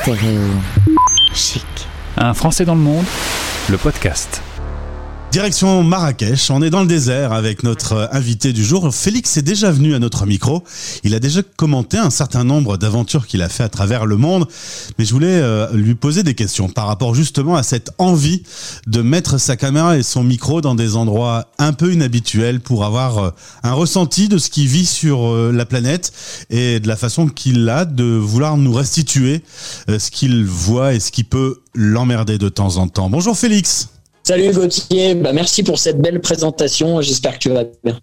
Stéréo. Chic. Un Français dans le monde, le podcast. Direction Marrakech, on est dans le désert avec notre invité du jour. Félix est déjà venu à notre micro. Il a déjà commenté un certain nombre d'aventures qu'il a fait à travers le monde. Mais je voulais euh, lui poser des questions par rapport justement à cette envie de mettre sa caméra et son micro dans des endroits un peu inhabituels pour avoir euh, un ressenti de ce qu'il vit sur euh, la planète et de la façon qu'il a de vouloir nous restituer ce qu'il voit et ce qui peut l'emmerder de temps en temps. Bonjour Félix. Salut Gauthier, bah, merci pour cette belle présentation, j'espère que tu vas bien.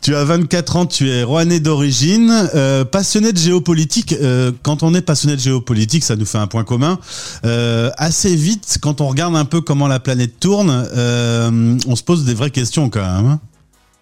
Tu as 24 ans, tu es rouennais d'origine, euh, passionné de géopolitique. Euh, quand on est passionné de géopolitique, ça nous fait un point commun. Euh, assez vite, quand on regarde un peu comment la planète tourne, on se pose des vraies questions quand même.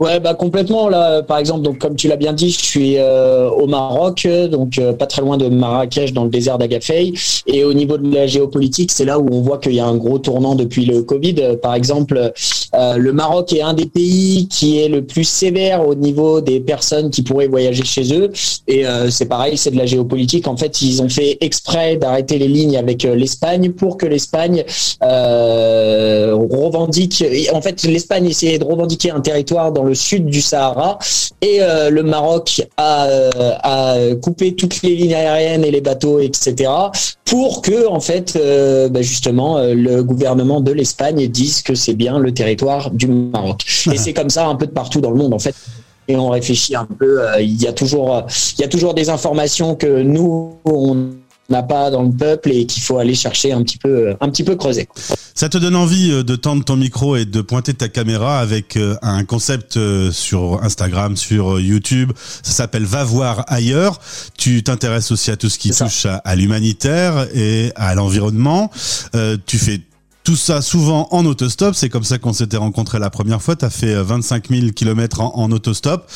Ouais, bah complètement. Là, par exemple, donc comme tu l'as bien dit, je suis euh, au Maroc, donc euh, pas très loin de Marrakech, dans le désert d'Agafei. Et au niveau de la géopolitique, c'est là où on voit qu'il y a un gros tournant depuis le Covid. Par exemple, euh, le Maroc est un des pays qui est le plus sévère au niveau des personnes qui pourraient voyager chez eux. Et c'est pareil, c'est de la géopolitique. En fait, ils ont fait exprès d'arrêter les lignes avec l'Espagne pour que l'Espagne revendique. En fait, l'Espagne essayait de revendiquer un territoire dans le sud du Sahara et euh, le Maroc a, euh, a, coupé toutes les lignes aériennes et les bateaux, etc. pour que en fait euh, bah, justement le gouvernement de l'Espagne dise que c'est bien le territoire du Maroc. Et c'est comme ça un peu de partout dans le monde en fait et on réfléchit un peu. il y a toujours, il y a toujours des informations que nous on n'a pas dans le peuple et qu'il faut aller chercher un petit peu, un petit peu creuser. Ça te donne envie euh, de tendre ton micro et de pointer ta caméra avec euh, un concept euh, sur Instagram, sur YouTube. Ça s'appelle Va voir ailleurs. Tu t'intéresses aussi à tout ce qui touche à, l'humanitaire et à l'environnement. tu fais tout ça souvent en autostop. C'est comme ça qu'on s'était rencontrés la première fois. Tu as fait 25 000 kilomètres en, autostop.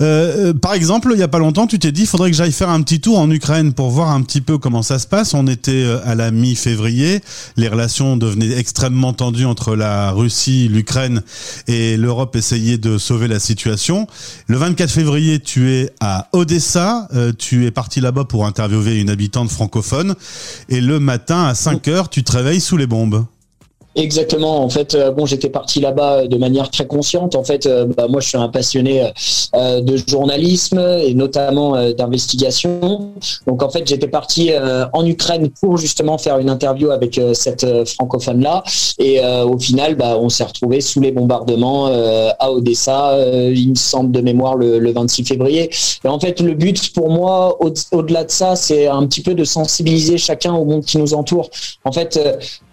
Euh, euh, par exemple, il y a pas longtemps, tu t'es dit, il faudrait que j'aille faire un petit tour en Ukraine pour voir un petit peu comment ça se passe. On était euh, à la mi-février. Les relations devenaient extrêmement tendues entre la Russie, l'Ukraine et l'Europe essayait de sauver la situation. Le 24 février, tu es à Odessa. Euh, tu es parti là-bas pour interviewer une habitante francophone. Et le matin, à 5 heures, tu te réveilles sous les bombes. Exactement. En fait, euh, bon, j'étais parti là-bas de manière très consciente. En fait, euh, bah, moi, je suis un passionné euh, de journalisme et notamment d'investigation. Donc, en fait, j'étais parti en Ukraine pour justement faire une interview avec cette francophone-là. Et au final, bah, on s'est retrouvé sous les bombardements à Odessa, il me semble de mémoire le, 26 février. Et en fait, le but pour moi, au-delà de ça, c'est un petit peu de sensibiliser chacun au monde qui nous entoure. En fait,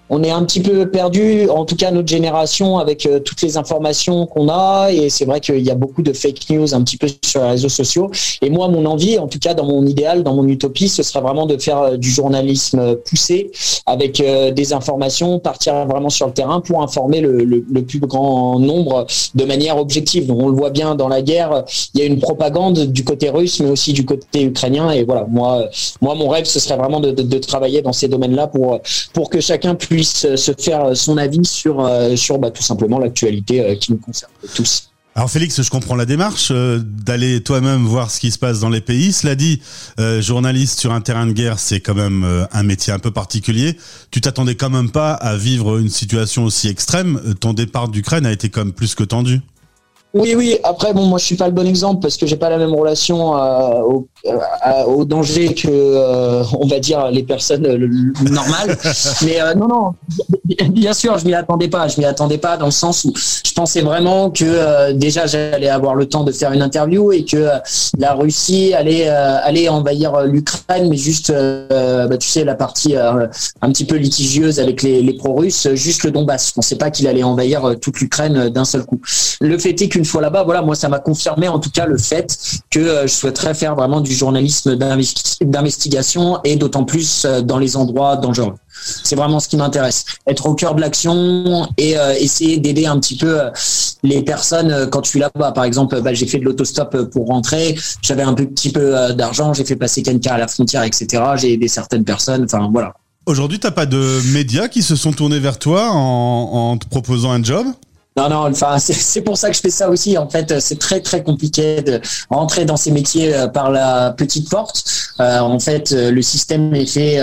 on est un petit peu perdu, en tout cas notre génération, avec euh, toutes les informations qu'on a. Et c'est vrai qu'il y a beaucoup de fake news un petit peu sur les réseaux sociaux. Et moi, mon envie, en tout cas dans mon idéal, dans mon utopie, ce sera vraiment de faire euh, du journalisme poussé, avec euh, des informations, partir vraiment sur le terrain pour informer le, plus grand nombre de manière objective. Donc on le voit bien dans la guerre, il y a une propagande du côté russe, mais aussi du côté ukrainien. Et voilà, moi, moi mon rêve, ce serait vraiment de, de, de travailler dans ces domaines-là pour, pour que chacun puisse puisse se faire son avis sur, euh, sur bah, tout simplement l'actualité euh, qui nous concerne tous. Alors Félix, je comprends la démarche euh, d'aller toi-même voir ce qui se passe dans les pays. Cela dit, journaliste sur un terrain de guerre, c'est quand même un métier un peu particulier. Tu t'attendais quand même pas à vivre une situation aussi extrême. Ton départ d'Ukraine a été comme plus que tendu. Oui, oui. Après, bon, moi, je suis pas le bon exemple parce que j'ai pas la même relation euh, au, euh, au, danger que, euh, on va dire, les personnes normales. Mais non, non. Bien sûr, je m'y attendais pas. Je m'y attendais pas dans le sens où je pensais vraiment que déjà j'allais avoir le temps de faire une interview et que la Russie allait allait envahir l'Ukraine, mais juste, bah, tu sais, la partie un petit peu litigieuse avec les, les pro-russes, juste le Donbass. Je pensais pas qu'il allait envahir toute l'Ukraine d'un seul coup. Le fait est que une fois là-bas, voilà, moi, ça m'a confirmé en tout cas le fait que euh, je souhaiterais faire vraiment du journalisme d'investigation et d'autant plus euh, dans les endroits dangereux. C'est vraiment ce qui m'intéresse. Être au cœur de l'action et euh, essayer d'aider un petit peu les personnes quand je suis là-bas. Par exemple, bah, j'ai fait de l'autostop pour rentrer. J'avais un petit peu d'argent. J'ai fait passer quelqu'un à la frontière, etc. J'ai aidé certaines personnes. Enfin, voilà. Aujourd'hui, t'as pas de médias qui se sont tournés vers toi en, en te proposant un job? Non, non, enfin, c'est pour ça que je fais ça aussi. En fait, c'est très, très compliqué de rentrer dans ces métiers euh, par la petite porte. Euh, en fait, euh, le système est fait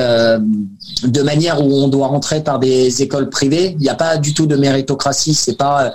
de manière où on doit rentrer par des écoles privées. Il n'y a pas du tout de méritocratie. C'est pas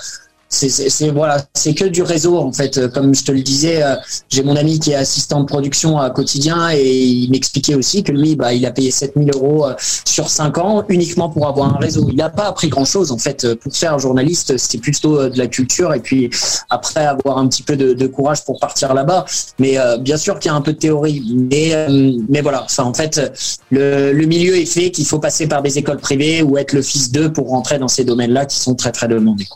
c'est voilà, c'est que du réseau en fait. Comme je te le disais, euh, j'ai mon ami qui est assistant de production à quotidien et il m'expliquait aussi que lui, bah, il a payé 7000 euros euh, sur 5 ans uniquement pour avoir un réseau. Il n'a pas appris grand chose en fait. Pour faire journaliste, c'est plutôt euh, de la culture et puis après avoir un petit peu de, courage pour partir là-bas. Mais bien sûr qu'il y a un peu de théorie, mais mais voilà. Enfin, en fait, le, le milieu est fait qu'il faut passer par des écoles privées ou être le fils d'eux pour rentrer dans ces domaines-là qui sont très très demandés.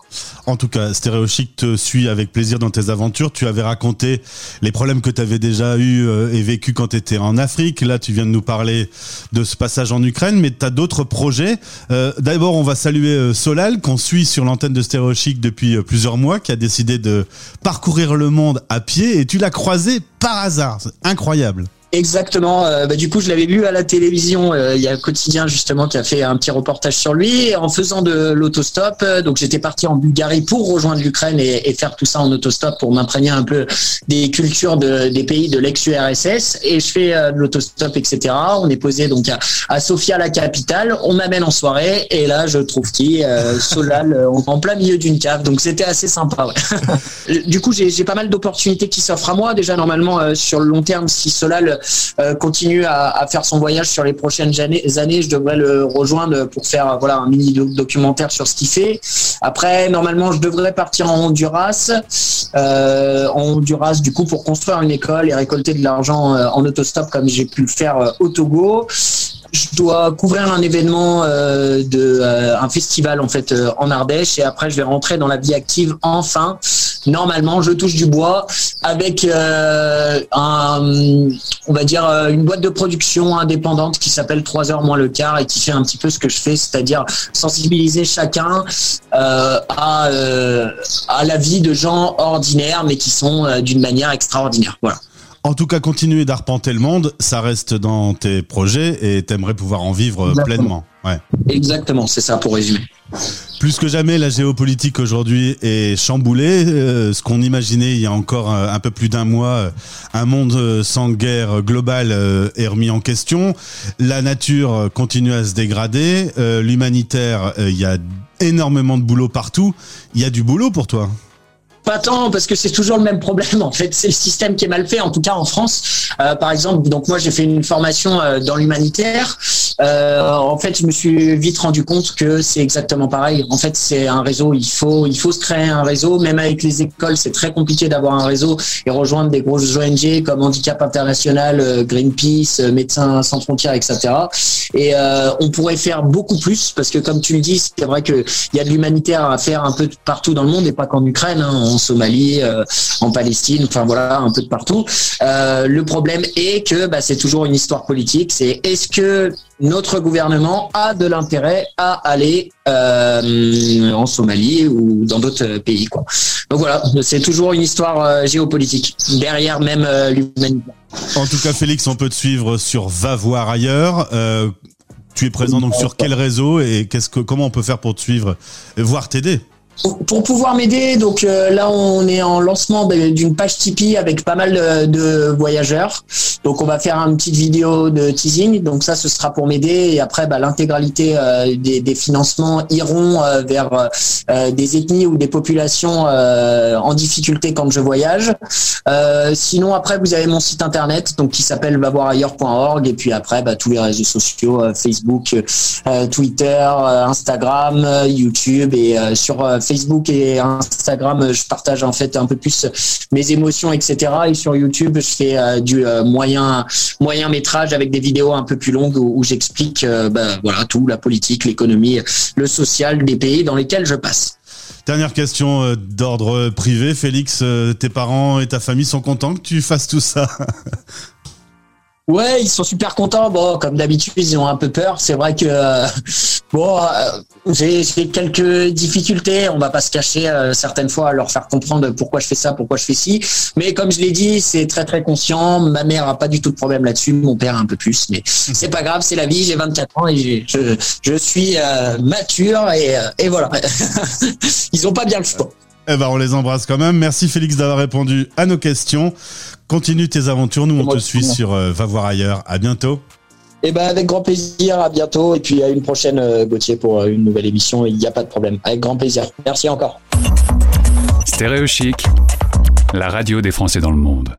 En tout cas, Stéréochic te suit avec plaisir dans tes aventures. Tu avais raconté les problèmes que tu avais déjà eu euh, et vécu quand tu étais en Afrique. Là, tu viens de nous parler de ce passage en Ukraine, mais tu as d'autres projets. Euh, d'abord, on va saluer euh, Solal, qu'on suit sur l'antenne de Stéréochic depuis plusieurs mois, qui a décidé de parcourir le monde à pied et tu l'as croisé par hasard. C'est incroyable. Exactement. Euh, bah, du coup, je l'avais vu à la télévision. Euh, il y a Quotidien justement qui a fait un petit reportage sur lui en faisant de l'autostop. Euh, donc, j'étais parti en Bulgarie pour rejoindre l'Ukraine et, faire tout ça en autostop pour m'imprégner un peu des cultures des pays de l'ex-URSS. Et je fais de l'autostop, etc. On est posé donc à, Sofia, la capitale. On m'amène en soirée et là, je trouve qui Solal en, plein milieu d'une cave. Donc, c'était assez sympa. du coup, j'ai pas mal d'opportunités qui s'offrent à moi. Déjà, normalement, sur le long terme, si Solal euh, continue à, faire son voyage sur les prochaines années, je devrais le rejoindre pour faire voilà un mini documentaire sur ce qu'il fait. Après, normalement, je devrais partir en Honduras, euh, en Honduras du coup pour construire une école et récolter de l'argent euh, en autostop comme j'ai pu le faire au Togo je dois couvrir un événement euh, de euh, un festival en fait euh, en Ardèche et après je vais rentrer dans la vie active enfin. Normalement, je touche du bois avec on va dire une boîte de production indépendante qui s'appelle 3 heures moins le quart et qui fait un petit peu ce que je fais, c'est-à-dire sensibiliser chacun à à la vie de gens ordinaires mais qui sont d'une manière extraordinaire. Voilà. En tout cas, continuer d'arpenter le monde, ça reste dans tes projets et t'aimerais pouvoir en vivre pleinement. Ouais. Exactement, c'est ça pour résumer. Plus que jamais, la géopolitique aujourd'hui est chamboulée. Euh, ce qu'on imaginait il y a encore euh, un, peu plus d'un mois, euh, un monde sans guerre globale est remis en question. La nature continue à se dégrader. L'humanitaire, il y a énormément de boulot partout. Il y a du boulot pour toi pas tant parce que c'est toujours le même problème en fait. C'est le système qui est mal fait en tout cas en France. Euh, par exemple donc moi j'ai fait une formation euh, dans l'humanitaire euh, en fait je me suis vite rendu compte que c'est exactement pareil en fait c'est un réseau il faut il faut se créer un réseau même avec les écoles c'est très compliqué d'avoir un réseau et rejoindre des grosses ONG comme Handicap International Greenpeace Médecins sans frontières etc et on pourrait faire beaucoup plus parce que comme tu le dis c'est vrai que il y a de l'humanitaire à faire un peu partout dans le monde et pas qu'en Ukraine hein en Somalie, euh, en Palestine, enfin voilà, un peu de partout. Euh, le problème est que bah, c'est toujours une histoire politique. C'est est-ce que notre gouvernement a de l'intérêt à aller euh, en Somalie ou dans d'autres pays, quoi. Donc voilà, c'est toujours une histoire géopolitique derrière même l'humanité. En tout cas, Félix, on peut te suivre sur Va voir ailleurs. tu es présent donc sur quel réseau et qu'est-ce que comment on peut faire pour te suivre, et voir t'aider? Pour pouvoir m'aider, donc euh, là on est en lancement d'une page Tipeee avec pas mal de, voyageurs. Donc on va faire une petite vidéo de teasing. Donc ça ce sera pour m'aider et après bah, l'intégralité euh, des, financements iront euh, vers des ethnies ou des populations en difficulté quand je voyage. sinon après vous avez mon site internet donc qui s'appelle vavoirailleurs.org et puis après bah, tous les réseaux sociaux Facebook, Twitter, Instagram, YouTube et sur Facebook et Instagram, je partage en fait un peu plus mes émotions, etc. Et sur YouTube, je fais euh, du euh, moyen moyen métrage avec des vidéos un peu plus longues où, j'explique ben, voilà tout, la politique, l'économie, le social des pays dans lesquels je passe. Dernière question d'ordre privé, Félix, tes parents et ta famille sont contents que tu fasses tout ça? Ouais, ils sont super contents. Bon, comme d'habitude, ils ont un peu peur. C'est vrai que euh, bon, euh, j'ai quelques difficultés. On va pas se cacher euh, certaines fois à leur faire comprendre pourquoi je fais ça, pourquoi je fais ci. Mais comme je l'ai dit, c'est très très conscient. Ma mère a pas du tout de problème là-dessus. Mon père un peu plus, mais c'est pas grave. C'est la vie. J'ai 24 ans et je, je suis mature et, et voilà. ils ont pas bien le choix. Eh ben, on les embrasse quand même. Merci Félix d'avoir répondu à nos questions. Continue tes aventures. Nous, on te suit sur euh, Va voir ailleurs. À bientôt. Eh ben, avec grand plaisir. À bientôt. Et puis, à une prochaine, euh, Gauthier, pour euh, une nouvelle émission. Il n'y a pas de problème. Avec grand plaisir. Merci encore. Stéréo Chic, la radio des Français dans le monde.